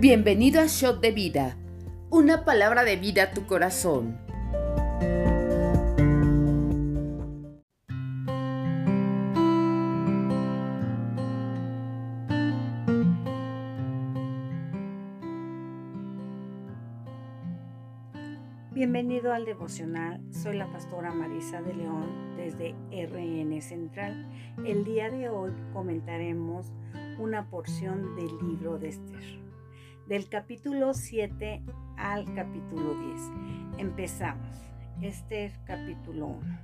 Bienvenido a Shot de Vida, una palabra de vida a tu corazón. Bienvenido al devocional, soy la pastora Marisa de León desde RN Central. El día de hoy comentaremos una porción del libro de Esther del capítulo 7 al capítulo 10. Empezamos. Este es capítulo 1.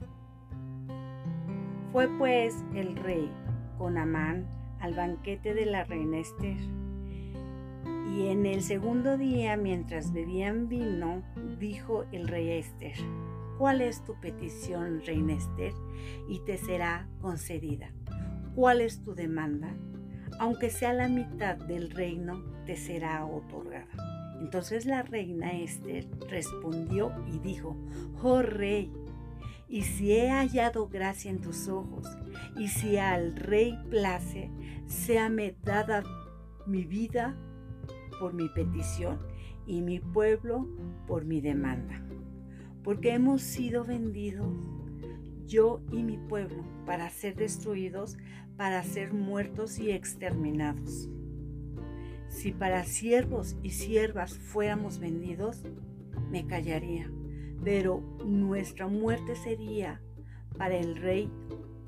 Fue pues el rey con Amán al banquete de la reina Esther. Y en el segundo día, mientras bebían vino, dijo el rey Esther, ¿cuál es tu petición, reina Esther? Y te será concedida. ¿Cuál es tu demanda? aunque sea la mitad del reino, te será otorgada. Entonces la reina Esther respondió y dijo, oh rey, y si he hallado gracia en tus ojos, y si al rey place, séame dada mi vida por mi petición y mi pueblo por mi demanda. Porque hemos sido vendidos, yo y mi pueblo, para ser destruidos, para ser muertos y exterminados. Si para siervos y siervas fuéramos vendidos, me callaría, pero nuestra muerte sería para el rey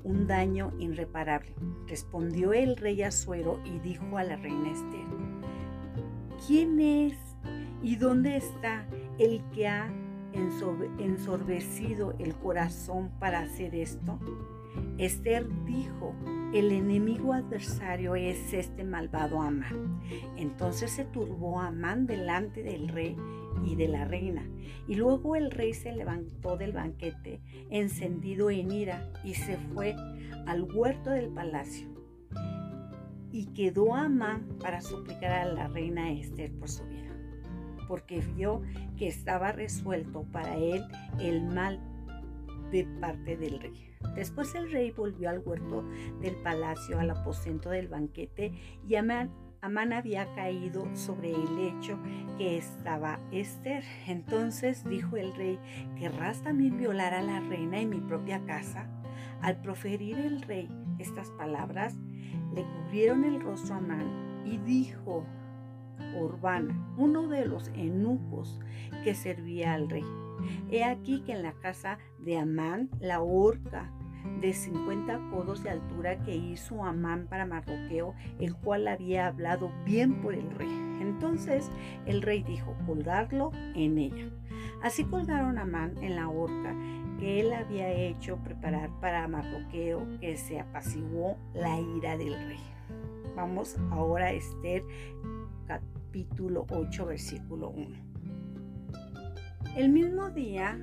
un daño irreparable. Respondió el rey Azuero y dijo a la reina Esther, ¿quién es y dónde está el que ha ensorbecido el corazón para hacer esto? Esther dijo, el enemigo adversario es este malvado Amán. Entonces se turbó Amán delante del rey y de la reina. Y luego el rey se levantó del banquete, encendido en ira, y se fue al huerto del palacio. Y quedó Amán para suplicar a la reina Esther por su vida, porque vio que estaba resuelto para él el mal de parte del rey. Después el rey volvió al huerto del palacio, al aposento del banquete, y Amán, había caído sobre el lecho que estaba Esther. Entonces dijo el rey, ¿querrás también violar a la reina en mi propia casa? Al proferir el rey estas palabras, le cubrieron el rostro a Amán y dijo, Urbana, uno de los eunucos que servía al rey. He aquí que en la casa de Amán la horca de 50 codos de altura que hizo Amán para Mardoqueo, el cual había hablado bien por el rey. Entonces el rey dijo, colgarlo en ella. Así colgaron a Amán en la horca que él había hecho preparar para Mardoqueo, que se apaciguó la ira del rey. Vamos ahora a Esther capítulo 8, versículo 1. El mismo día,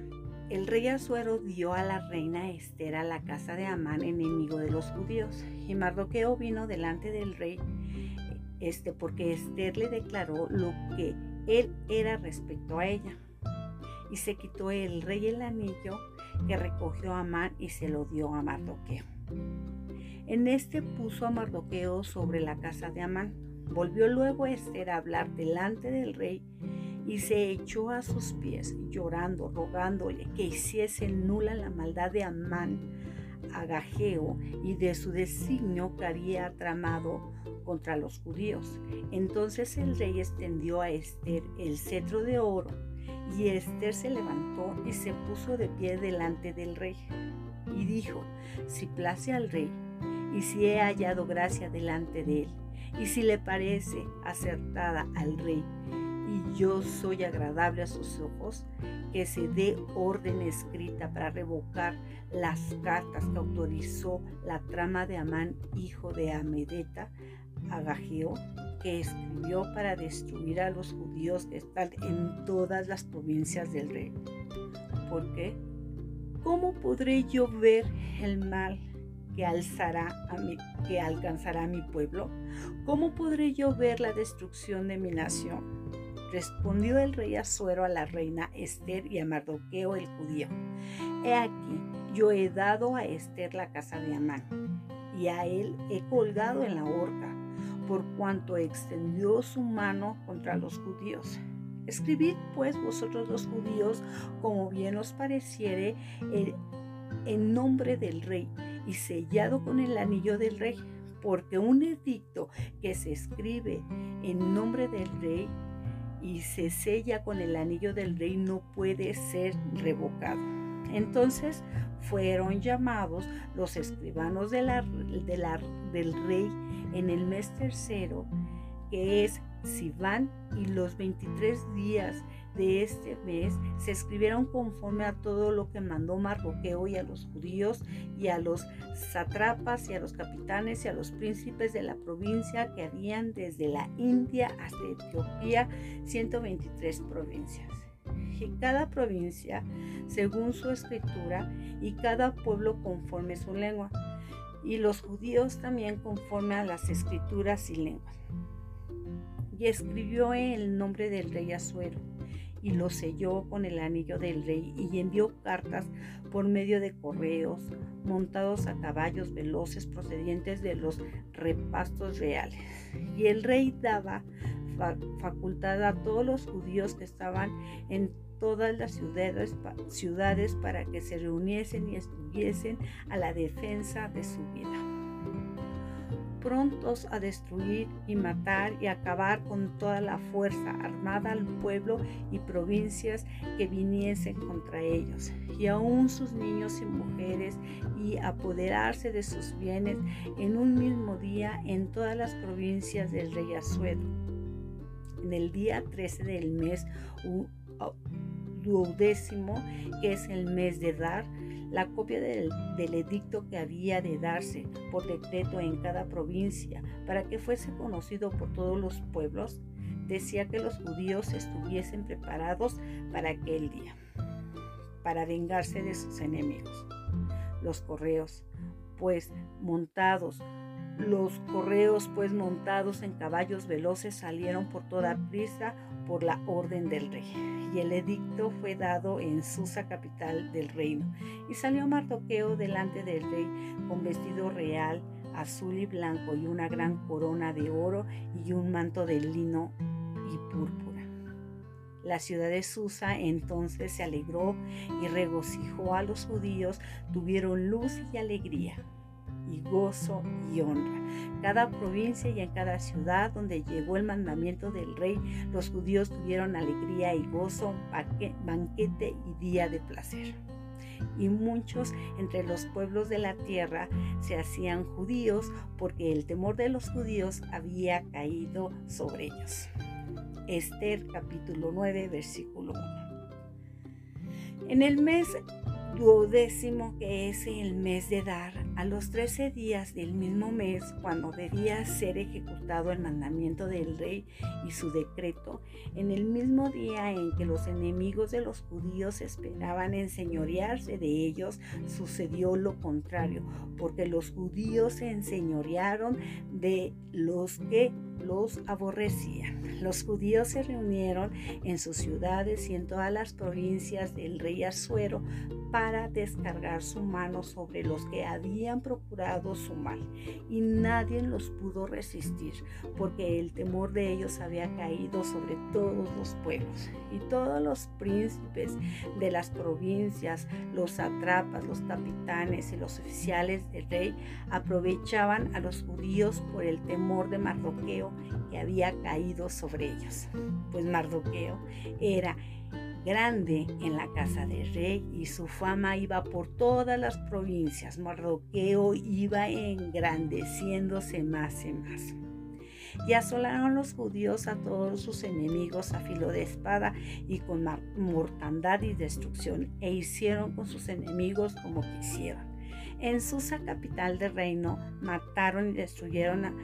el rey Azuero dio a la reina Esther a la casa de Amán, enemigo de los judíos, y Mardoqueo vino delante del rey, este, porque Esther le declaró lo que él era respecto a ella. Y se quitó el rey el anillo que recogió Amán y se lo dio a Mardoqueo. En este puso a Mardoqueo sobre la casa de Amán Volvió luego Esther a hablar delante del rey y se echó a sus pies, llorando, rogándole que hiciese nula la maldad de Amán, Agageo y de su designio que había tramado contra los judíos. Entonces el rey extendió a Esther el cetro de oro, y Esther se levantó y se puso de pie delante del rey, y dijo, si place al rey, y si he hallado gracia delante de él, y si le parece acertada al rey yo soy agradable a sus ojos, que se dé orden escrita para revocar las cartas que autorizó la trama de Amán, hijo de Amedeta, Agageo, que escribió para destruir a los judíos que están en todas las provincias del rey. ¿Por qué? ¿Cómo podré yo ver el mal que, alzará a mi, que alcanzará a mi pueblo? ¿Cómo podré yo ver la destrucción de mi nación? Respondió el rey Azuero a la reina Esther y a Mardoqueo el judío. He aquí, yo he dado a Esther la casa de Amán, y a él he colgado en la horca, por cuanto extendió su mano contra los judíos. Escribid pues vosotros los judíos como bien os pareciere en nombre del rey y sellado con el anillo del rey, porque un edicto que se escribe en nombre del rey y se sella con el anillo del rey no puede ser revocado. Entonces fueron llamados los escribanos del rey en el mes tercero, que es Sivan, y los 23 días de este mes se escribieron conforme a todo lo que mandó Marroqueo y a los judíos y a los satrapas y a los capitanes y a los príncipes de la provincia que habían desde la India hasta Etiopía 123 provincias. Y cada provincia según su escritura y cada pueblo conforme su lengua y los judíos también conforme a las escrituras y lenguas. Y escribió el nombre del rey Azuero y lo selló con el anillo del rey y envió cartas por medio de correos montados a caballos veloces procedientes de los repastos reales. Y el rey daba facultad a todos los judíos que estaban en todas las ciudades para que se reuniesen y estuviesen a la defensa de su vida prontos a destruir y matar y acabar con toda la fuerza armada al pueblo y provincias que viniesen contra ellos, y aún sus niños y mujeres, y apoderarse de sus bienes en un mismo día en todas las provincias del rey Asuedo. En el día 13 del mes duodécimo, que es el mes de Dar, la copia del, edicto que había de darse por decreto en cada provincia para que fuese conocido por todos los pueblos, decía que los judíos estuviesen preparados para aquel día, para vengarse de sus enemigos. Los correos, pues montados, los correos, pues montados en caballos veloces, salieron por toda prisa por la orden del rey. Y el edicto fue dado en Susa, capital del reino. Y salió Mardoqueo delante del rey con vestido real, azul y blanco, y una gran corona de oro y un manto de lino y púrpura. La ciudad de Susa entonces se alegró y regocijó a los judíos, tuvieron luz y alegría y gozo y honra. Cada provincia y en cada ciudad donde llegó el mandamiento del rey, los judíos tuvieron alegría y gozo, banquete y día de placer. Y muchos entre los pueblos de la tierra se hacían judíos porque el temor de los judíos había caído sobre ellos. Esther capítulo 9 versículo 1. En el mes duodécimo, que es el mes de dar, a los trece días del mismo mes, cuando debía ser ejecutado el mandamiento del rey y su decreto, en el mismo día en que los enemigos de los judíos esperaban enseñorearse de ellos, sucedió lo contrario, porque los judíos se enseñorearon de los que los aborrecían. Los judíos se reunieron en sus ciudades y en todas las provincias del rey Azuero para descargar su mano sobre los que habían procurado su mal, y nadie los pudo resistir, porque el temor de ellos había caído sobre todos los pueblos, y todos los príncipes de las provincias, los atrapas, los capitanes y los oficiales del rey aprovechaban a los judíos por el temor de Mardoqueo que había caído sobre ellos, pues Mardoqueo era grande en la casa del rey y su fama iba por todas las provincias. Mardoqueo iba engrandeciéndose más y más. Y asolaron los judíos a todos sus enemigos a filo de espada y con mortandad y destrucción, e hicieron con sus enemigos como quisieron. En Susa, capital del reino, mataron y destruyeron a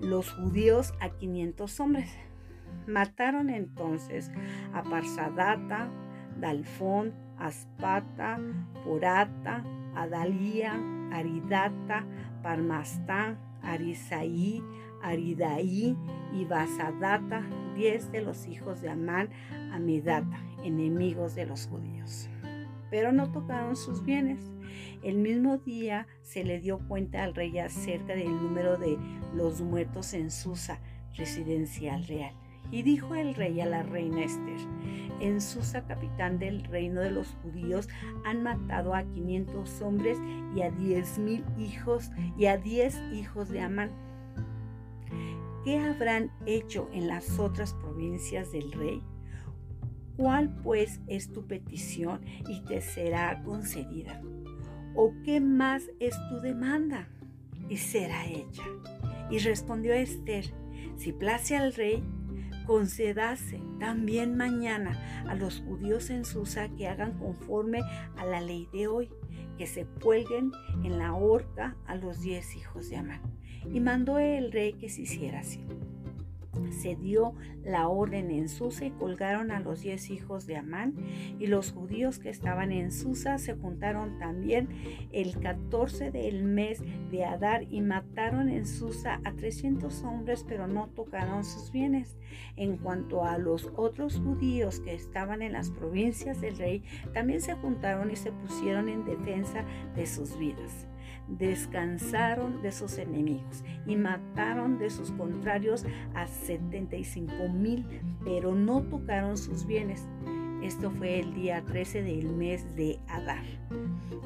los judíos a 500 hombres Mataron entonces a Parsadata, Dalfón, Aspata, Porata, Adalía, Aridata, Parmastán, Arisaí, Aridaí y Basadata, diez de los hijos de Amán, Amidata, enemigos de los judíos. pero no tocaron sus bienes. El mismo día se le dio cuenta al rey acerca del número de los muertos en Susa, residencial real. Y dijo el rey a la reina Esther, en Susa, capitán del reino de los judíos, han matado a 500 hombres y a diez mil hijos y a diez hijos de Amán. ¿Qué habrán hecho en las otras provincias del rey? ¿Cuál pues es tu petición y te será concedida? ¿O qué más es tu demanda? Y será hecha. Y respondió Esther, si place al rey, concedase también mañana a los judíos en Susa que hagan conforme a la ley de hoy, que se cuelguen en la horca a los diez hijos de Amán. Y mandó el rey que se hiciera así se dio la orden en Susa y colgaron a los diez hijos de Amán y los judíos que estaban en Susa se juntaron también el 14 del mes de Adar y mataron en Susa a 300 hombres pero no tocaron sus bienes. En cuanto a los otros judíos que estaban en las provincias del rey, también se juntaron y se pusieron en defensa de sus vidas descansaron de sus enemigos y mataron de sus contrarios a 75 mil, pero no tocaron sus bienes. Esto fue el día 13 del mes de Adar.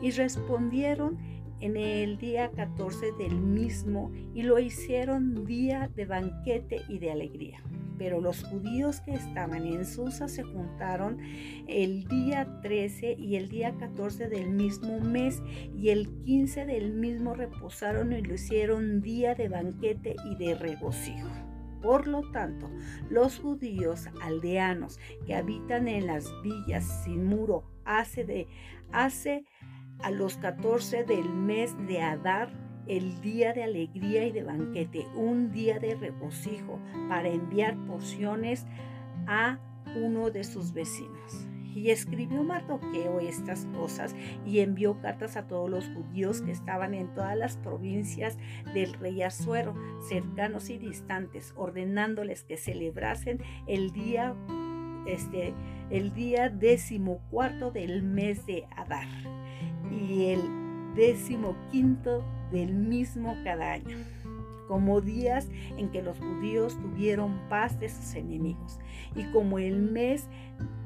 Y respondieron en el día 14 del mismo y lo hicieron día de banquete y de alegría. Pero los judíos que estaban en Susa se juntaron el día 13 y el día 14 del mismo mes y el 15 del mismo reposaron y lo hicieron día de banquete y de regocijo. Por lo tanto, los judíos aldeanos que habitan en las villas sin muro hace de hace a los 14 del mes de Adar el día de alegría y de banquete, un día de regocijo para enviar porciones a uno de sus vecinos. Y escribió Mardoqueo estas cosas y envió cartas a todos los judíos que estaban en todas las provincias del rey Azuero, cercanos y distantes, ordenándoles que celebrasen el día, este, el día decimocuarto del mes de Adar y el décimo quinto del mismo cada año, como días en que los judíos tuvieron paz de sus enemigos, y como el mes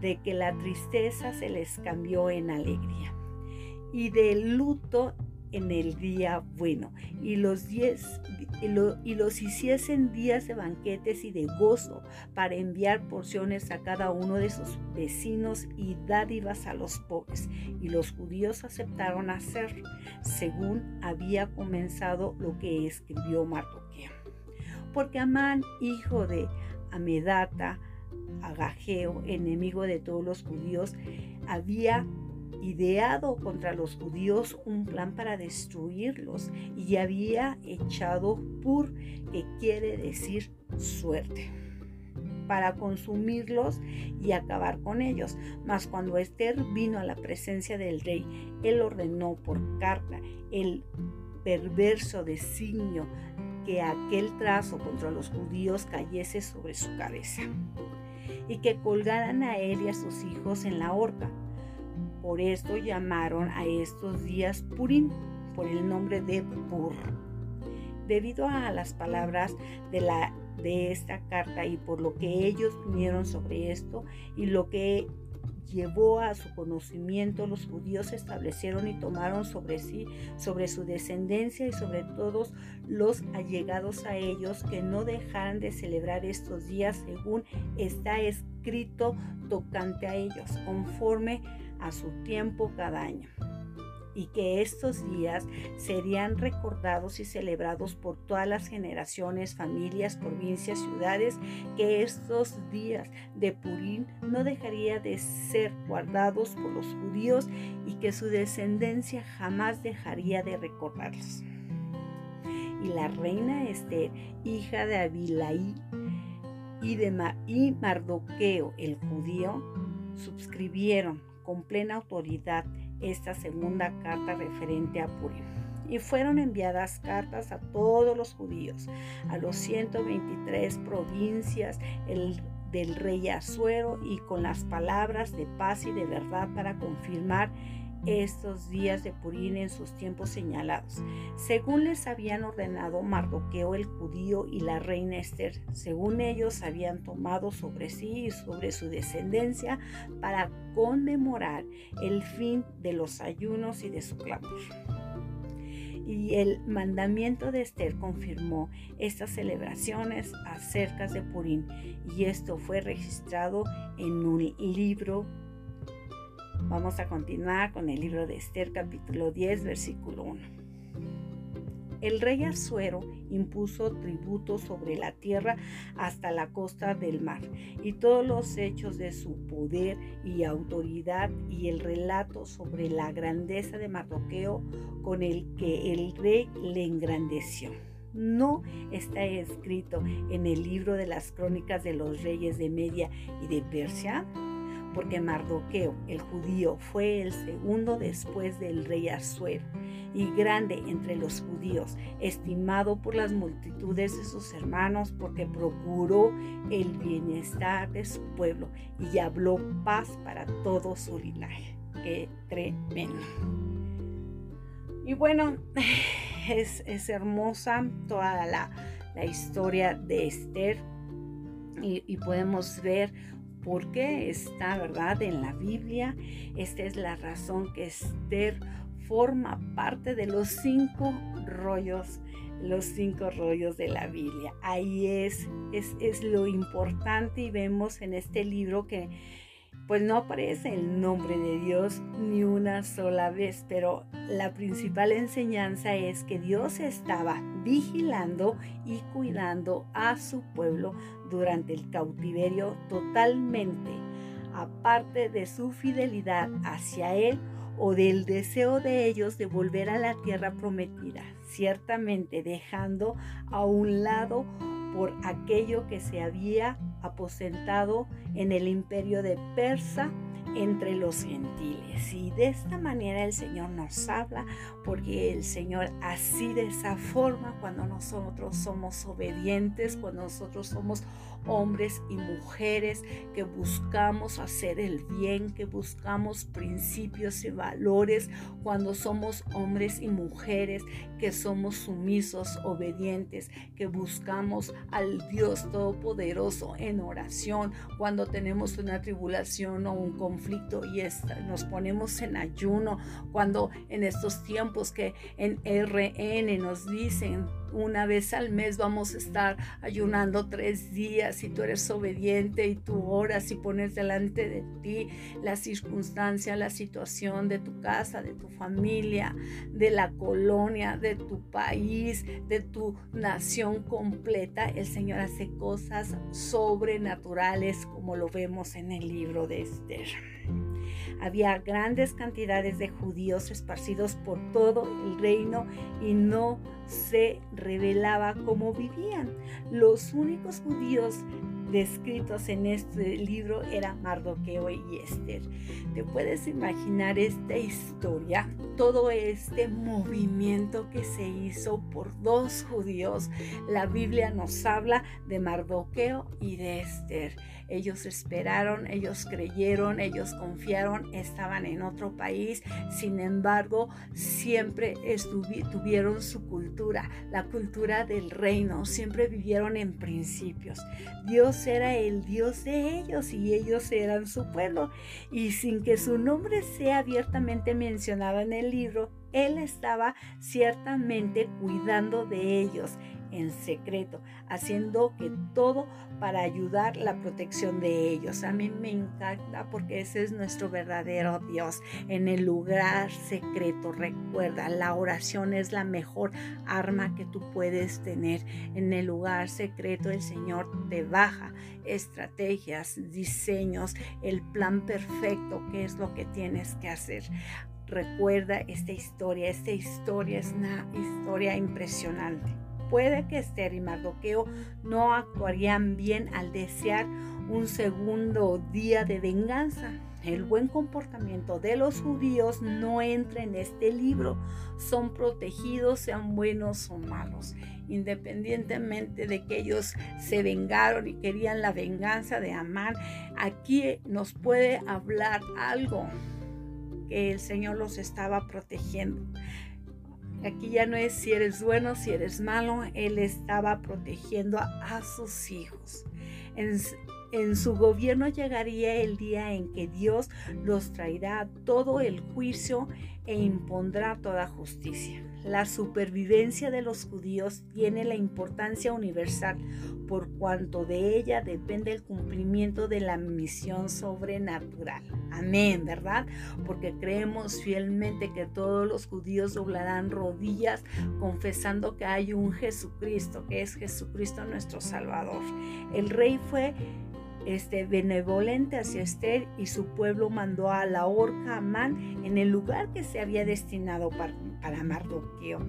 de que la tristeza se les cambió en alegría, y del luto en el día bueno, y los, diez, y, los hiciesen días de banquetes y de gozo para enviar porciones a cada uno de sus vecinos y dádivas a los pobres. Y los judíos aceptaron hacer según había comenzado lo que escribió Mardoqueo. Porque Amán, hijo de Amedata, Agageo, enemigo de todos los judíos, había ideado contra los judíos un plan para destruirlos y había echado pur, que quiere decir suerte, para consumirlos y acabar con ellos. Mas cuando Esther vino a la presencia del rey, él ordenó por carta el perverso designio que aquel trazo contra los judíos cayese sobre su cabeza y que colgaran a él y a sus hijos en la horca por esto llamaron a estos días Purim, por el nombre de Pur. Debido a las palabras de, la, de esta carta y por lo que ellos vinieron sobre esto y lo que llevó a su conocimiento, los judíos establecieron y tomaron sobre sí, sobre su descendencia y sobre todos los allegados a ellos, que no dejaran de celebrar estos días según está escrito tocante a ellos, conforme a su tiempo cada año y que estos días serían recordados y celebrados por todas las generaciones, familias, provincias, ciudades, que estos días de Purín no dejaría de ser guardados por los judíos y que su descendencia jamás dejaría de recordarlos. Y la reina Esther, hija de Abilaí y de Mardoqueo, el judío, suscribieron con plena autoridad esta segunda carta referente a Purim. Y fueron enviadas cartas a todos los judíos, a los 123 provincias, el del rey Azuero y con las palabras de paz y de verdad para confirmar estos días de Purín en sus tiempos señalados, según les habían ordenado Mardoqueo el judío y la reina Esther, según ellos habían tomado sobre sí y sobre su descendencia para conmemorar el fin de los ayunos y de su clamor. Y el mandamiento de Esther confirmó estas celebraciones acerca de Purín, y esto fue registrado en un libro Vamos a continuar con el libro de Esther capítulo 10 versículo 1. El rey Azuero impuso tributo sobre la tierra hasta la costa del mar, y todos los hechos de su poder y autoridad y el relato sobre la grandeza de Mardoqueo con el que el rey le engrandeció. No está escrito en el libro de las crónicas de los reyes de Media y de Persia porque Mardoqueo, el judío, fue el segundo después del rey Asuero y grande entre los judíos, estimado por las multitudes de sus hermanos, porque procuró el bienestar de su pueblo y habló paz para todo su linaje. Qué tremendo. Y bueno, es, hermosa toda la, historia de Esther y podemos ver porque está, ¿verdad?, en la Biblia. Esta es la razón que Esther forma parte de los cinco rollos, los cinco rollos de la Biblia. Ahí es, es, es lo importante y vemos en este libro que pues no aparece el nombre de Dios ni una sola vez, pero la principal enseñanza es que Dios estaba vigilando y cuidando a su pueblo durante el cautiverio totalmente, aparte de su fidelidad hacia Él o del deseo de ellos de volver a la tierra prometida, ciertamente dejando a un lado por aquello que se había aposentado en el imperio de Persa entre los gentiles. Y de esta manera el Señor nos habla, porque el Señor así de esa forma, cuando nosotros somos obedientes, cuando nosotros somos hombres y mujeres que buscamos hacer el bien, que buscamos principios y valores, cuando somos hombres y mujeres que somos sumisos, obedientes, que buscamos al Dios Todopoderoso en oración, cuando tenemos una tribulación o un conflicto y nos ponemos en ayuno, cuando en estos tiempos que en RN nos dicen una vez al mes vamos a estar ayunando tres días si tú eres obediente y tú oras y pones delante de ti la circunstancia, la situación de tu casa, de tu familia, de la colonia, de tu país, de tu nación completa, el Señor hace cosas sobrenaturales como lo vemos en el libro de Esther. Había grandes cantidades de judíos esparcidos por todo el reino y no se revelaba cómo vivían. Los únicos judíos descritos en este libro eran Mardoqueo y Esther. ¿Te puedes imaginar esta historia? Todo este movimiento que se hizo por dos judíos. La Biblia nos habla de Mardoqueo y de Esther. Ellos esperaron, ellos creyeron, ellos confiaron, estaban en otro país. Sin embargo, siempre tuvieron su cultura, la cultura del reino. Siempre vivieron en principios. Dios era el Dios de ellos y ellos eran su pueblo. Y sin que su nombre sea abiertamente mencionado en el libro, Él estaba ciertamente cuidando de ellos en secreto, haciendo que todo para ayudar la protección de ellos. A mí me encanta porque ese es nuestro verdadero Dios. En el lugar secreto, recuerda, la oración es la mejor arma que tú puedes tener. En el lugar secreto el Señor te baja estrategias, diseños, el plan perfecto, qué es lo que tienes que hacer recuerda esta historia. Esta historia es una historia impresionante puede que Esther y Mardoqueo no actuarían bien al desear un segundo día de venganza. El buen comportamiento de los judíos no entra en este libro. Son protegidos, sean buenos o malos. independientemente de que ellos se vengaron y querían la venganza de Amán, aquí nos puede hablar algo el Señor los estaba protegiendo. Aquí ya no es si eres bueno, si eres malo, Él estaba protegiendo a, sus hijos. En, en su gobierno llegaría el día en que Dios los traerá todo el juicio e impondrá toda justicia. La supervivencia de los judíos tiene la importancia universal por cuanto de ella depende el cumplimiento de la misión sobrenatural. Amén, ¿verdad? Porque creemos fielmente que todos los judíos doblarán rodillas confesando que hay un Jesucristo, que es Jesucristo nuestro Salvador. El rey fue este, benevolente hacia Esther y su pueblo mandó a la horca Amán en el lugar que se había destinado para, para Mardoqueo.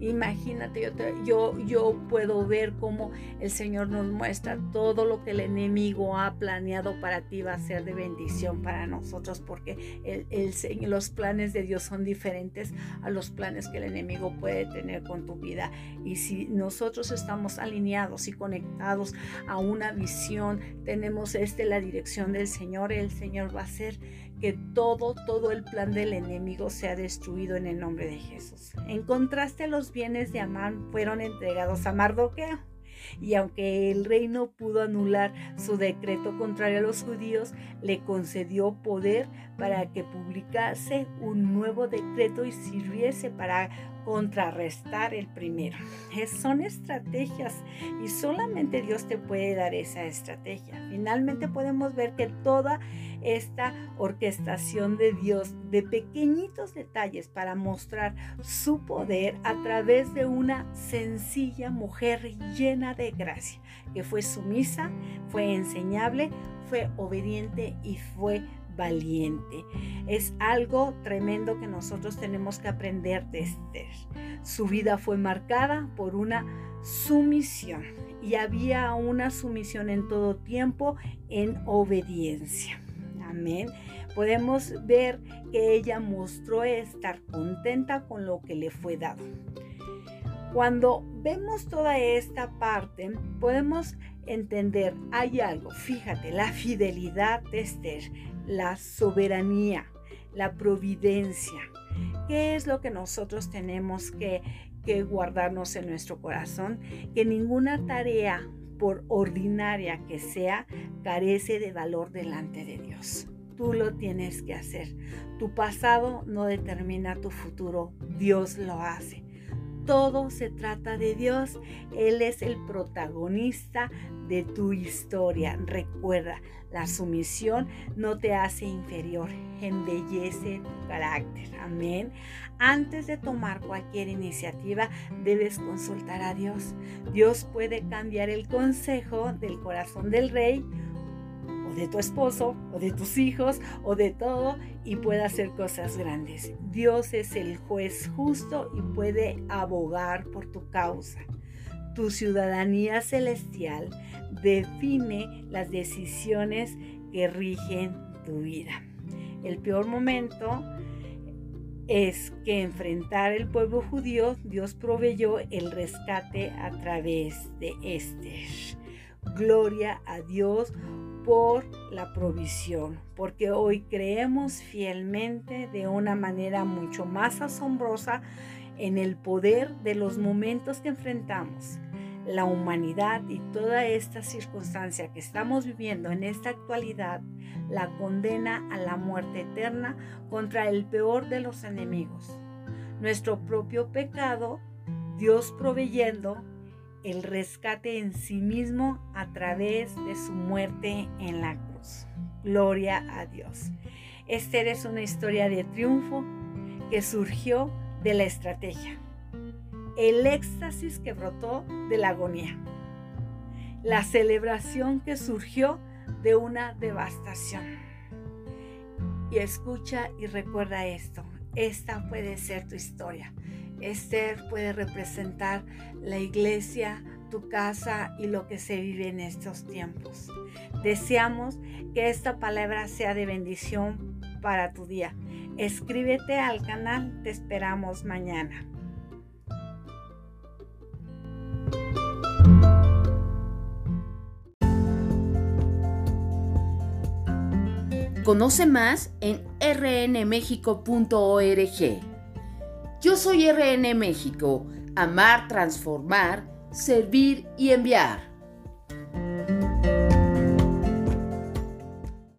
Imagínate, yo, yo, yo puedo ver cómo el Señor nos muestra todo lo que el enemigo ha planeado para ti va a ser de bendición para nosotros, porque el, el, los planes de Dios son diferentes a los planes que el enemigo puede tener con tu vida. Y si nosotros estamos alineados y conectados a una visión, tenemos este la dirección del Señor, el Señor va a hacer que todo, todo el plan del enemigo sea destruido en el nombre de Jesús. En contraste, los bienes de Amán fueron entregados a Mardoqueo. Y aunque el rey no pudo anular su decreto contrario a los judíos, le concedió poder para que publicase un nuevo decreto y sirviese para contrarrestar el primero. son estrategias y solamente Dios te puede dar esa estrategia. Finalmente podemos ver que toda esta orquestación de Dios de pequeñitos detalles para mostrar su poder a través de una sencilla mujer llena de gracia, que fue sumisa, fue enseñable, fue obediente y fue valiente. Es algo tremendo que nosotros tenemos que aprender de Esther. Su vida fue marcada por una sumisión y había una sumisión en todo tiempo en obediencia. Amén. Podemos ver que ella mostró estar contenta con lo que le fue dado. Cuando vemos toda esta parte, podemos entender, hay algo, fíjate, la fidelidad de Esther, la soberanía, la providencia. ¿Qué es lo que nosotros tenemos que, que guardarnos en nuestro corazón? Que ninguna tarea, por ordinaria que sea, carece de valor delante de Dios. Tú lo tienes que hacer. Tu pasado no determina tu futuro, Dios lo hace. Todo se trata de Dios. Él es el protagonista de tu historia. Recuerda, la sumisión no te hace inferior, embellece tu carácter. Amén. Antes de tomar cualquier iniciativa, debes consultar a Dios. Dios puede cambiar el consejo del corazón del rey de tu esposo o de tus hijos o de todo y puede hacer cosas grandes. Dios es el juez justo y puede abogar por tu causa. Tu ciudadanía celestial define las decisiones que rigen tu vida. El peor momento es que enfrentar el pueblo judío, Dios proveyó el rescate a través de Esther. Gloria a Dios por la provisión, porque hoy creemos fielmente de una manera mucho más asombrosa en el poder de los momentos que enfrentamos. La humanidad y toda esta circunstancia que estamos viviendo en esta actualidad la condena a la muerte eterna contra el peor de los enemigos. Nuestro propio pecado, Dios proveyendo el rescate en sí mismo a través de su muerte en la cruz. Gloria a Dios. Esther es una historia de triunfo que surgió de la estrategia. El éxtasis que brotó de la agonía. La celebración que surgió de una devastación. Y escucha y recuerda esto. Esta puede ser tu historia. Esther puede representar la iglesia, tu casa y lo que se vive en estos tiempos. Deseamos que esta palabra sea de bendición para tu día. Escríbete al canal, te esperamos mañana. Conoce más en rnmexico.org. Yo soy RN México, amar, transformar, servir y enviar.